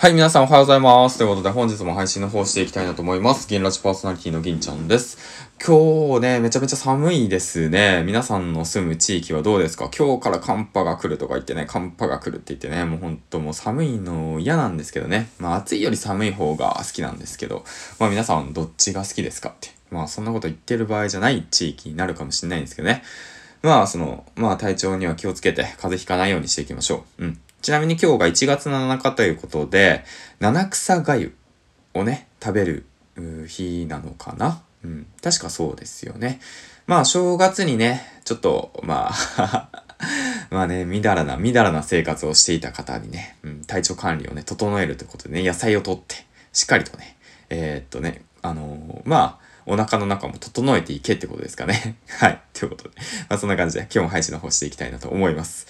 はい、皆さんおはようございます。ということで本日も配信の方していきたいなと思います。銀ラジパーソナリティの銀ちゃんです。今日ね、めちゃめちゃ寒いですね。皆さんの住む地域はどうですか？今日から寒波が来るとか言ってね、寒波が来るって言ってね、もうほんともう寒いの嫌なんですけどね。まあ暑いより寒い方が好きなんですけど、まあ皆さんどっちが好きですかって。まあそんなこと言ってる場合じゃない地域になるかもしれないんですけどね。まあその、まあ体調には気をつけて風邪ひかないようにしていきましょう。うん。ちなみに今日が1月7日ということで、七草がゆをね、食べる日なのかな？うん。確かそうですよね。まあ、正月にね、ちょっと、まあ まあね、みだらな、みだらな生活をしていた方にね、うん、体調管理をね、整えるということでね、野菜をとって、しっかりとね、えー、っとね、あのー、まあ、お腹の中も整えていけってことですかね。はい。ということで。まあそんな感じで今日も配信の方していきたいなと思います。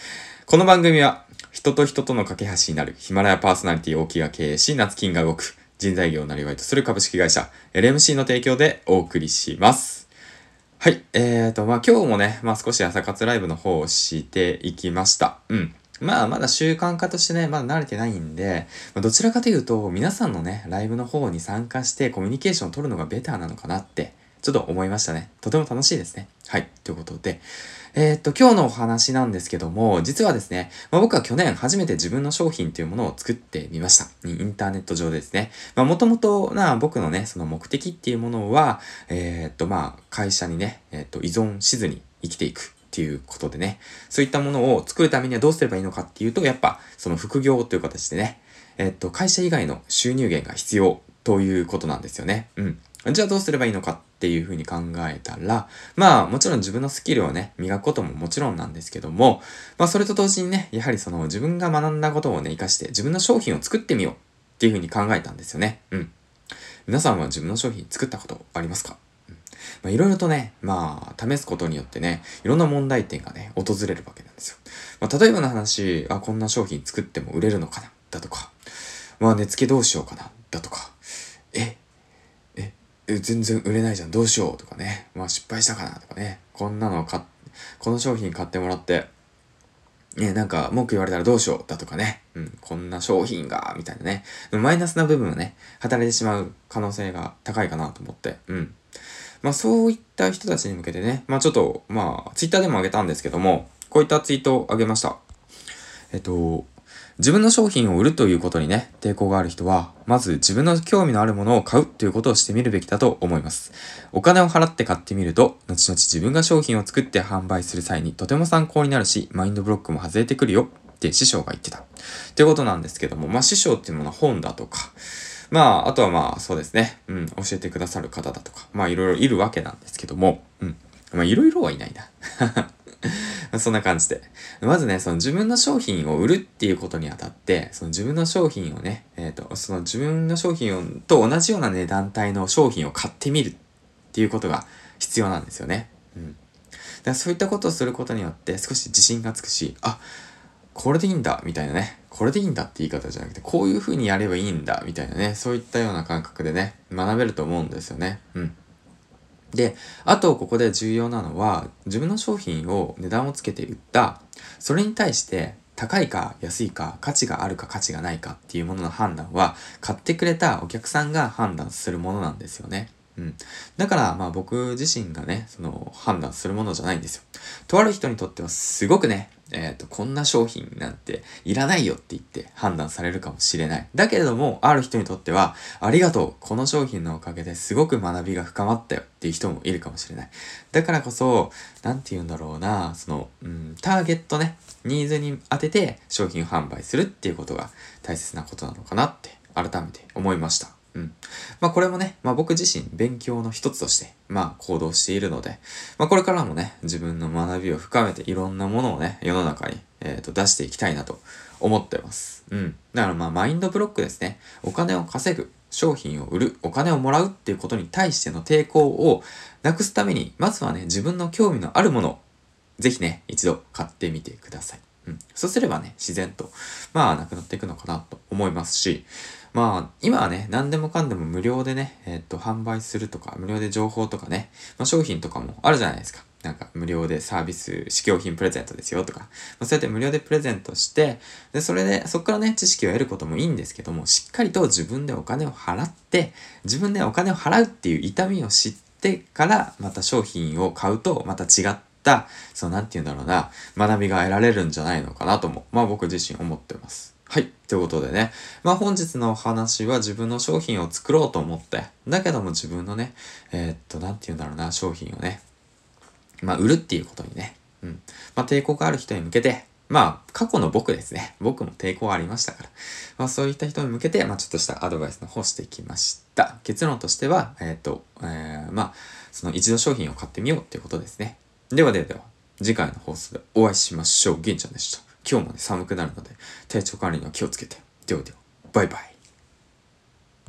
この番組は人と人との架け橋になるヒマラヤパーソナリティ大木が経営し、夏金が動く人材業をなりわいとする株式会社 LMC の提供でお送りします。はい。えーと、まあ今日もね、まあ少し朝活ライブの方をしていきました。うん。まあまだ習慣化としてね、まだ慣れてないんで、まあ、どちらかというと皆さんのね、ライブの方に参加してコミュニケーションを取るのがベターなのかなってちょっと思いましたね。とても楽しいですね。はい。ということで、えー、っと、今日のお話なんですけども、実はですね、まあ、僕は去年初めて自分の商品というものを作ってみました。インターネット上でですね。まあ、もともとな、僕のね、その目的っていうものは、えー、っと、まあ、会社にね、えー、っと、依存しずに生きていく。っていうことでね、そういったものを作るためにはどうすればいいのかっていうと、やっぱ、その副業という形でね、えっと、会社以外の収入源が必要ということなんですよね。うん。じゃあどうすればいいのかっていうふうに考えたら、まあもちろん自分のスキルをね、磨くことももちろんなんですけども、まあそれと同時にね、やはりその自分が学んだことをね、活かして自分の商品を作ってみようっていうふうに考えたんですよね。うん。皆さんは自分の商品作ったことありますか？まあ、いろいろとね、まあ、試すことによってね、いろんな問題点がね、訪れるわけなんですよ。まあ、例えばの話、あ、こんな商品作っても売れるのかな？だとか、まあ、値付けどうしようかな？だとか、え、全然売れないじゃん、どうしようとかね。まあ失敗したかなとかね。こんなの買この商品買ってもらって、ね、なんか文句言われたらどうしようだとかね。うん、こんな商品が、みたいなね。マイナスな部分をね、働いてしまう可能性が高いかなと思って。うん。まあそういった人たちに向けてね、まあちょっと、まあツイッターでもあげたんですけども、こういったツイートをあげました。えっと、自分の商品を売るということにね、抵抗がある人は、まず自分の興味のあるものを買うということをしてみるべきだと思います。お金を払って買ってみると、後々自分が商品を作って販売する際にとても参考になるし、マインドブロックも外れてくるよって師匠が言ってた。ってことなんですけども、まあ師匠っていうものは本だとか、まあ、あとはまあそうですね、うん、教えてくださる方だとか、まあいろいろいるわけなんですけども、うん。まあいろいろはいないな。そんな感じで。まずね、その自分の商品を売るっていうことにあたって、その自分の商品をね、えっ、ー、と、その自分の商品をと同じような値段帯の商品を買ってみるっていうことが必要なんですよね。うん。だからそういったことをすることによって少し自信がつくし、あ、これでいいんだみたいなね。これでいいんだって言い方じゃなくて、こういう風にやればいいんだみたいなね。そういったような感覚でね、学べると思うんですよね。うん。で、あとここで重要なのは、自分の商品を値段をつけて売った、それに対して高いか安いか価値があるか価値がないかっていうものの判断は、買ってくれたお客さんが判断するものなんですよね。うん。だから、まあ僕自身がね、その判断するものじゃないんですよ。とある人にとってはすごくね、えっ、ー、と、こんな商品なんていらないよって言って判断されるかもしれない。だけれども、ある人にとっては、ありがとう。この商品のおかげですごく学びが深まったよっていう人もいるかもしれない。だからこそ、なんて言うんだろうな、その、うん、ターゲットね、ニーズに当てて商品販売するっていうことが大切なことなのかなって改めて思いました。うん。まあこれもね、まあ僕自身勉強の一つとして、まあ行動しているので、まあこれからもね、自分の学びを深めていろんなものをね、世の中に、えー、と出していきたいなと思ってます。うん。だからまあマインドブロックですね。お金を稼ぐ、商品を売る、お金をもらうっていうことに対しての抵抗をなくすために、まずはね、自分の興味のあるものを、ぜひね、一度買ってみてください。うん。そうすればね、自然と、まあ、なくなっていくのかなと思いますし、まあ、今はね、何でもかんでも無料でね、えっと、販売するとか、無料で情報とかね、まあ、商品とかもあるじゃないですか。なんか無料でサービス、試供品プレゼントですよとか、まあ、そうやって無料でプレゼントして、で、それで、そこからね、知識を得ることもいいんですけども、しっかりと自分でお金を払って、自分でお金を払うっていう痛みを知ってから、また商品を買うと、また違った、そう、なんて言うんだろうな、学びが得られるんじゃないのかなとも、まあ僕自身思ってます。はい。ということでね。まあ本日のお話は自分の商品を作ろうと思って、だけども自分のね、えー、っと、なんて言うんだろうな、商品をね、まあ売るっていうことにね、うん。まあ抵抗がある人に向けて、まあ過去の僕ですね。僕も抵抗ありましたから。まあそういった人に向けて、まあちょっとしたアドバイスの方してきました。結論としては、えー、っと、えー、まあ、その一度商品を買ってみようっていうことですね。ではではでは、次回の放送でお会いしましょう。銀ちゃんでした。今日もね、寒くなるので、体調管理には気をつけて。ではでは、バイバイ。